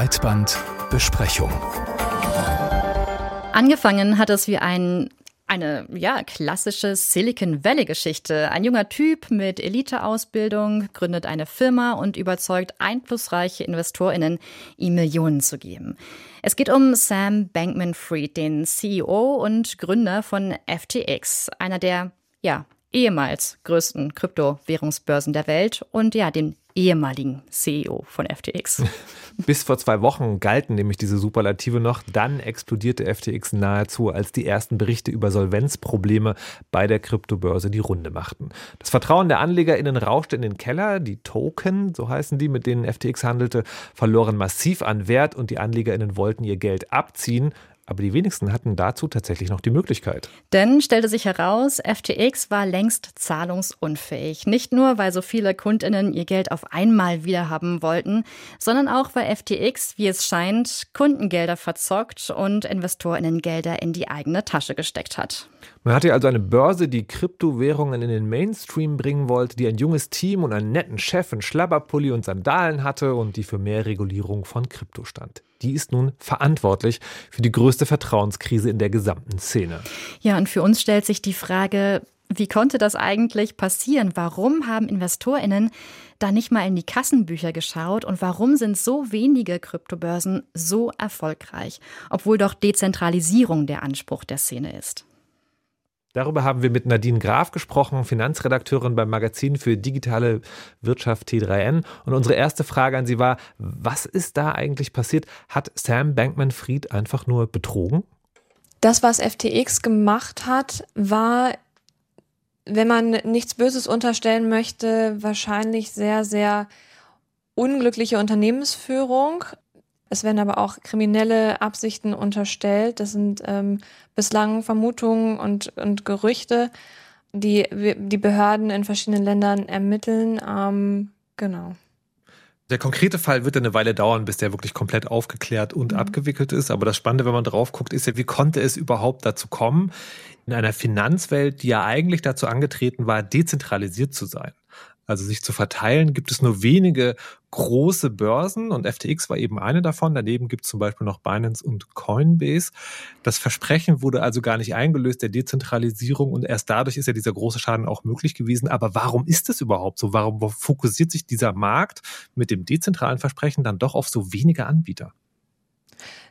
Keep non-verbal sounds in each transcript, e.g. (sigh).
Breitbandbesprechung. Angefangen hat es wie ein eine ja, klassische Silicon Valley-Geschichte. Ein junger Typ mit Elite-Ausbildung gründet eine Firma und überzeugt einflussreiche InvestorInnen, ihm Millionen zu geben. Es geht um Sam Bankman-Fried, den CEO und Gründer von FTX, einer der ja, ehemals größten Kryptowährungsbörsen der Welt und ja, den ehemaligen CEO von FTX. (laughs) Bis vor zwei Wochen galten nämlich diese Superlative noch. Dann explodierte FTX nahezu, als die ersten Berichte über Solvenzprobleme bei der Kryptobörse die Runde machten. Das Vertrauen der AnlegerInnen rauschte in den Keller. Die Token, so heißen die, mit denen FTX handelte, verloren massiv an Wert und die AnlegerInnen wollten ihr Geld abziehen. Aber die wenigsten hatten dazu tatsächlich noch die Möglichkeit. Denn stellte sich heraus, FTX war längst zahlungsunfähig. Nicht nur, weil so viele Kundinnen ihr Geld auf einmal wiederhaben wollten, sondern auch, weil FTX, wie es scheint, Kundengelder verzockt und Investorinnen Gelder in die eigene Tasche gesteckt hat. Man hatte also eine Börse, die Kryptowährungen in den Mainstream bringen wollte, die ein junges Team und einen netten Chef in Schlabberpulli und Sandalen hatte und die für mehr Regulierung von Krypto stand die ist nun verantwortlich für die größte Vertrauenskrise in der gesamten Szene. Ja, und für uns stellt sich die Frage, wie konnte das eigentlich passieren? Warum haben Investorinnen da nicht mal in die Kassenbücher geschaut und warum sind so wenige Kryptobörsen so erfolgreich, obwohl doch Dezentralisierung der Anspruch der Szene ist? Darüber haben wir mit Nadine Graf gesprochen, Finanzredakteurin beim Magazin für digitale Wirtschaft T3N. Und unsere erste Frage an Sie war, was ist da eigentlich passiert? Hat Sam Bankman-Fried einfach nur betrogen? Das, was FTX gemacht hat, war, wenn man nichts Böses unterstellen möchte, wahrscheinlich sehr, sehr unglückliche Unternehmensführung. Es werden aber auch kriminelle Absichten unterstellt. Das sind ähm, bislang Vermutungen und, und Gerüchte, die die Behörden in verschiedenen Ländern ermitteln. Ähm, genau. Der konkrete Fall wird eine Weile dauern, bis der wirklich komplett aufgeklärt und mhm. abgewickelt ist. Aber das Spannende, wenn man drauf guckt, ist ja, wie konnte es überhaupt dazu kommen, in einer Finanzwelt, die ja eigentlich dazu angetreten war, dezentralisiert zu sein also sich zu verteilen, gibt es nur wenige große Börsen und FTX war eben eine davon. Daneben gibt es zum Beispiel noch Binance und Coinbase. Das Versprechen wurde also gar nicht eingelöst der Dezentralisierung und erst dadurch ist ja dieser große Schaden auch möglich gewesen. Aber warum ist es überhaupt so? Warum fokussiert sich dieser Markt mit dem dezentralen Versprechen dann doch auf so wenige Anbieter?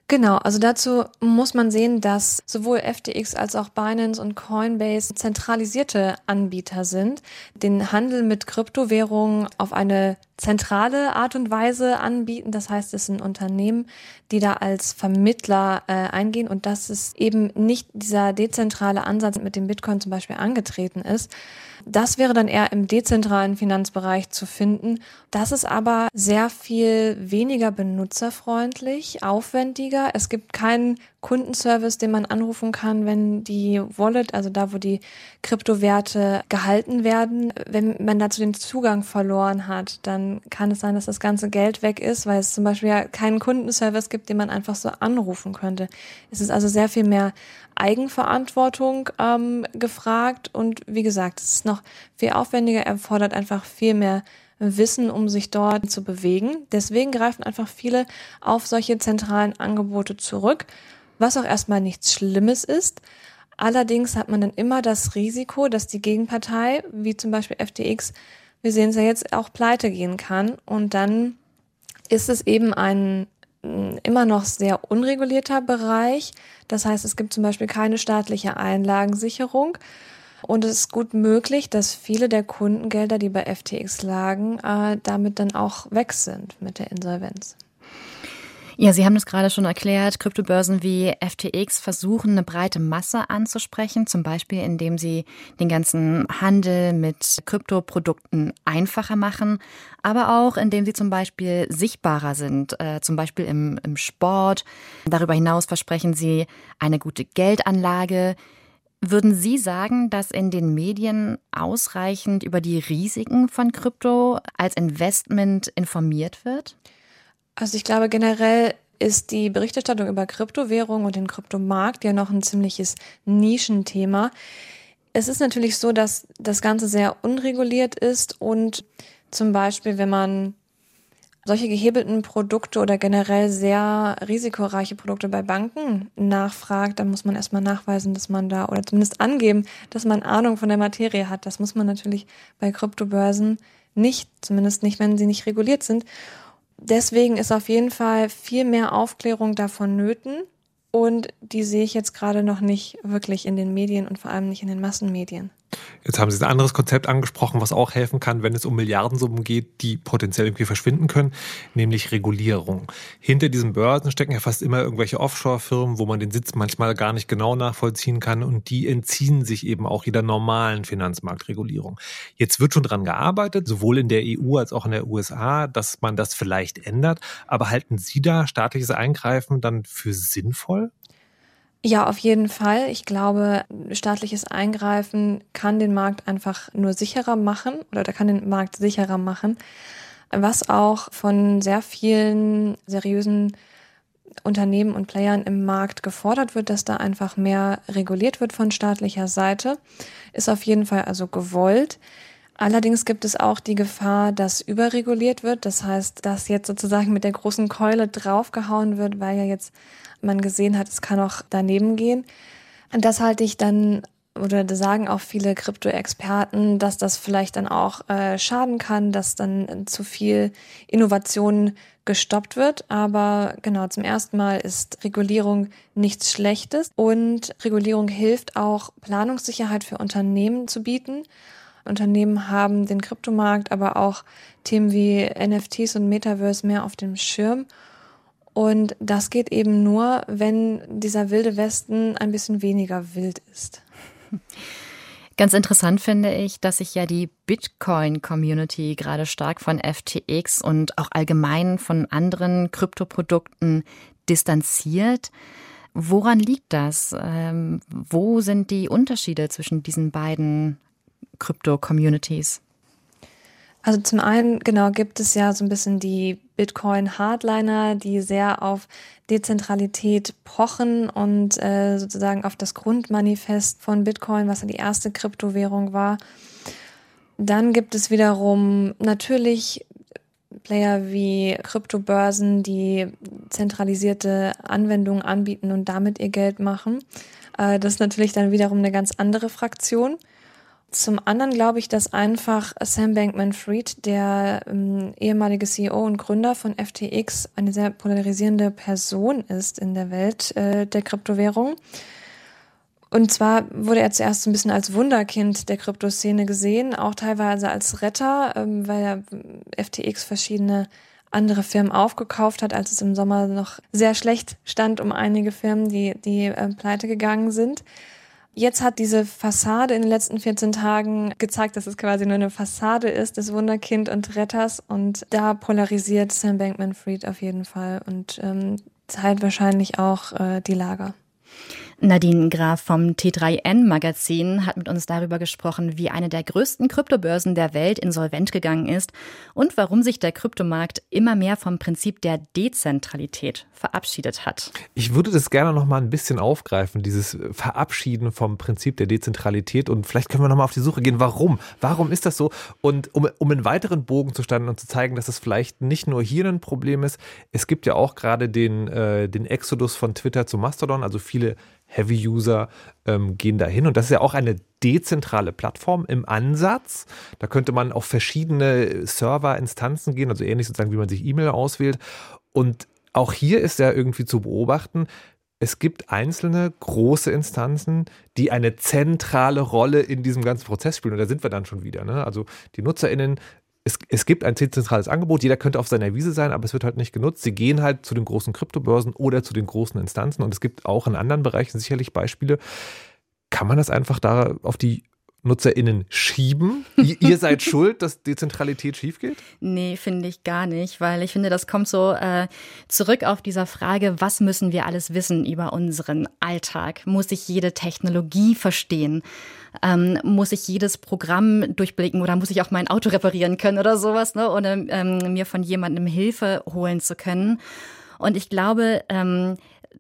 Genau, also dazu muss man sehen, dass sowohl FTX als auch Binance und Coinbase zentralisierte Anbieter sind, den Handel mit Kryptowährungen auf eine zentrale Art und Weise anbieten. Das heißt, es sind Unternehmen, die da als Vermittler äh, eingehen und dass es eben nicht dieser dezentrale Ansatz mit dem Bitcoin zum Beispiel angetreten ist. Das wäre dann eher im dezentralen Finanzbereich zu finden. Das ist aber sehr viel weniger benutzerfreundlich, aufwendiger. Es gibt keinen Kundenservice, den man anrufen kann, wenn die Wallet, also da, wo die Kryptowerte gehalten werden, wenn man dazu den Zugang verloren hat, dann kann es sein, dass das ganze Geld weg ist, weil es zum Beispiel ja keinen Kundenservice gibt, den man einfach so anrufen könnte. Es ist also sehr viel mehr Eigenverantwortung ähm, gefragt und wie gesagt, es ist noch viel aufwendiger, erfordert einfach viel mehr Wissen, um sich dort zu bewegen. Deswegen greifen einfach viele auf solche zentralen Angebote zurück was auch erstmal nichts Schlimmes ist. Allerdings hat man dann immer das Risiko, dass die Gegenpartei, wie zum Beispiel FTX, wir sehen es ja jetzt, auch pleite gehen kann. Und dann ist es eben ein mm, immer noch sehr unregulierter Bereich. Das heißt, es gibt zum Beispiel keine staatliche Einlagensicherung. Und es ist gut möglich, dass viele der Kundengelder, die bei FTX lagen, äh, damit dann auch weg sind mit der Insolvenz. Ja, Sie haben das gerade schon erklärt. Kryptobörsen wie FTX versuchen, eine breite Masse anzusprechen, zum Beispiel indem sie den ganzen Handel mit Kryptoprodukten einfacher machen, aber auch indem sie zum Beispiel sichtbarer sind, äh, zum Beispiel im, im Sport. Darüber hinaus versprechen sie eine gute Geldanlage. Würden Sie sagen, dass in den Medien ausreichend über die Risiken von Krypto als Investment informiert wird? Also ich glaube generell ist die Berichterstattung über Kryptowährungen und den Kryptomarkt ja noch ein ziemliches Nischenthema. Es ist natürlich so, dass das Ganze sehr unreguliert ist und zum Beispiel, wenn man solche gehebelten Produkte oder generell sehr risikoreiche Produkte bei Banken nachfragt, dann muss man erstmal nachweisen, dass man da oder zumindest angeben, dass man Ahnung von der Materie hat. Das muss man natürlich bei Kryptobörsen nicht, zumindest nicht, wenn sie nicht reguliert sind. Deswegen ist auf jeden Fall viel mehr Aufklärung davon nöten. Und die sehe ich jetzt gerade noch nicht wirklich in den Medien und vor allem nicht in den Massenmedien. Jetzt haben Sie ein anderes Konzept angesprochen, was auch helfen kann, wenn es um Milliardensummen geht, die potenziell irgendwie verschwinden können, nämlich Regulierung. Hinter diesen Börsen stecken ja fast immer irgendwelche Offshore-Firmen, wo man den Sitz manchmal gar nicht genau nachvollziehen kann und die entziehen sich eben auch jeder normalen Finanzmarktregulierung. Jetzt wird schon dran gearbeitet, sowohl in der EU als auch in der USA, dass man das vielleicht ändert. Aber halten Sie da staatliches Eingreifen dann für sinnvoll? Ja, auf jeden Fall. Ich glaube, staatliches Eingreifen kann den Markt einfach nur sicherer machen oder kann den Markt sicherer machen, was auch von sehr vielen seriösen Unternehmen und Playern im Markt gefordert wird, dass da einfach mehr reguliert wird von staatlicher Seite, ist auf jeden Fall also gewollt. Allerdings gibt es auch die Gefahr, dass überreguliert wird. Das heißt, dass jetzt sozusagen mit der großen Keule draufgehauen wird, weil ja jetzt man gesehen hat, es kann auch daneben gehen. Und das halte ich dann oder sagen auch viele Krypto-Experten, dass das vielleicht dann auch äh, schaden kann, dass dann zu viel Innovation gestoppt wird. Aber genau, zum ersten Mal ist Regulierung nichts Schlechtes und Regulierung hilft auch, Planungssicherheit für Unternehmen zu bieten. Unternehmen haben den Kryptomarkt, aber auch Themen wie NFTs und Metaverse mehr auf dem Schirm und das geht eben nur, wenn dieser wilde Westen ein bisschen weniger wild ist. Ganz interessant finde ich, dass sich ja die Bitcoin-Community gerade stark von FTX und auch allgemein von anderen Kryptoprodukten distanziert. Woran liegt das? Ähm, wo sind die Unterschiede zwischen diesen beiden Krypto-Communities? Also zum einen, genau, gibt es ja so ein bisschen die Bitcoin-Hardliner, die sehr auf Dezentralität pochen und äh, sozusagen auf das Grundmanifest von Bitcoin, was ja die erste Kryptowährung war. Dann gibt es wiederum natürlich Player wie Kryptobörsen, die zentralisierte Anwendungen anbieten und damit ihr Geld machen. Äh, das ist natürlich dann wiederum eine ganz andere Fraktion. Zum anderen glaube ich, dass einfach Sam Bankman-Fried, der ähm, ehemalige CEO und Gründer von FTX, eine sehr polarisierende Person ist in der Welt äh, der Kryptowährung. Und zwar wurde er zuerst so ein bisschen als Wunderkind der Kryptoszene gesehen, auch teilweise als Retter, ähm, weil er FTX verschiedene andere Firmen aufgekauft hat, als es im Sommer noch sehr schlecht stand um einige Firmen, die, die äh, pleite gegangen sind. Jetzt hat diese Fassade in den letzten 14 Tagen gezeigt, dass es quasi nur eine Fassade ist des Wunderkind und Retters. Und da polarisiert Sam Bankman-Fried auf jeden Fall und ähm, teilt wahrscheinlich auch äh, die Lager. Nadine Graf vom T3N Magazin hat mit uns darüber gesprochen, wie eine der größten Kryptobörsen der Welt insolvent gegangen ist und warum sich der Kryptomarkt immer mehr vom Prinzip der Dezentralität verabschiedet hat. Ich würde das gerne noch mal ein bisschen aufgreifen, dieses Verabschieden vom Prinzip der Dezentralität und vielleicht können wir noch mal auf die Suche gehen, warum? Warum ist das so? Und um, um einen weiteren Bogen zu standen und zu zeigen, dass es vielleicht nicht nur hier ein Problem ist, es gibt ja auch gerade den, äh, den Exodus von Twitter zu Mastodon, also viele Heavy-User ähm, gehen dahin. Und das ist ja auch eine dezentrale Plattform im Ansatz. Da könnte man auf verschiedene Server-Instanzen gehen, also ähnlich sozusagen, wie man sich E-Mail auswählt. Und auch hier ist ja irgendwie zu beobachten, es gibt einzelne große Instanzen, die eine zentrale Rolle in diesem ganzen Prozess spielen. Und da sind wir dann schon wieder. Ne? Also die NutzerInnen es, es gibt ein zentrales Angebot, jeder könnte auf seiner Wiese sein, aber es wird halt nicht genutzt. Sie gehen halt zu den großen Kryptobörsen oder zu den großen Instanzen und es gibt auch in anderen Bereichen sicherlich Beispiele. Kann man das einfach da auf die NutzerInnen schieben? (laughs) ihr seid schuld, dass Dezentralität schief geht? Nee, finde ich gar nicht, weil ich finde, das kommt so äh, zurück auf dieser Frage, was müssen wir alles wissen über unseren Alltag? Muss ich jede Technologie verstehen? Ähm, muss ich jedes Programm durchblicken oder muss ich auch mein Auto reparieren können oder sowas, ne? Oder ähm, mir von jemandem Hilfe holen zu können? Und ich glaube, ähm,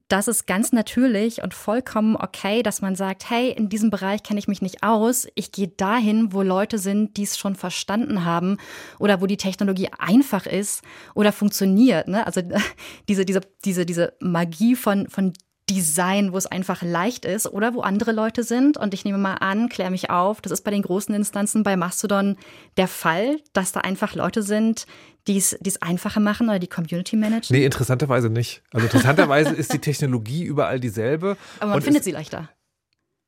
das ist ganz natürlich und vollkommen okay, dass man sagt, hey, in diesem Bereich kenne ich mich nicht aus. Ich gehe dahin, wo Leute sind, die es schon verstanden haben oder wo die Technologie einfach ist oder funktioniert. Ne? Also (laughs) diese, diese, diese, diese Magie von, von Design, wo es einfach leicht ist oder wo andere Leute sind. Und ich nehme mal an, klär mich auf, das ist bei den großen Instanzen bei Mastodon der Fall, dass da einfach Leute sind, die es einfacher machen oder die Community managen? Nee, interessanterweise nicht. Also interessanterweise ist die Technologie überall dieselbe. Aber man findet sie leichter.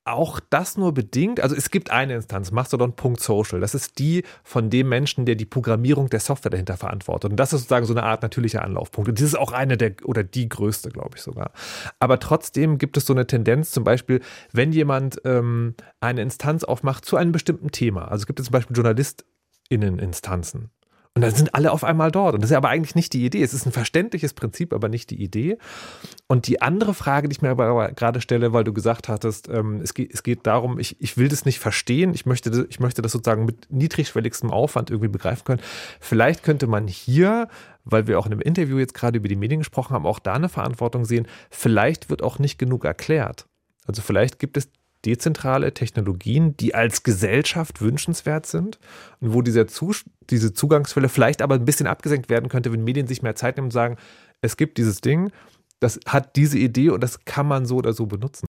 Auch das nur bedingt. Also es gibt eine Instanz, Mastodon.social. Das ist die von dem Menschen, der die Programmierung der Software dahinter verantwortet. Und das ist sozusagen so eine Art natürlicher Anlaufpunkt. Und das ist auch eine der oder die größte, glaube ich sogar. Aber trotzdem gibt es so eine Tendenz, zum Beispiel, wenn jemand ähm, eine Instanz aufmacht zu einem bestimmten Thema. Also gibt es zum Beispiel JournalistInnen-Instanzen. Und dann sind alle auf einmal dort. Und das ist aber eigentlich nicht die Idee. Es ist ein verständliches Prinzip, aber nicht die Idee. Und die andere Frage, die ich mir aber gerade stelle, weil du gesagt hattest, ähm, es, geht, es geht darum, ich, ich will das nicht verstehen. Ich möchte, ich möchte das sozusagen mit niedrigschwelligstem Aufwand irgendwie begreifen können. Vielleicht könnte man hier, weil wir auch in einem Interview jetzt gerade über die Medien gesprochen haben, auch da eine Verantwortung sehen. Vielleicht wird auch nicht genug erklärt. Also vielleicht gibt es dezentrale Technologien, die als Gesellschaft wünschenswert sind und wo dieser Zu diese Zugangsfälle vielleicht aber ein bisschen abgesenkt werden könnte, wenn Medien sich mehr Zeit nehmen und sagen, es gibt dieses Ding, das hat diese Idee und das kann man so oder so benutzen.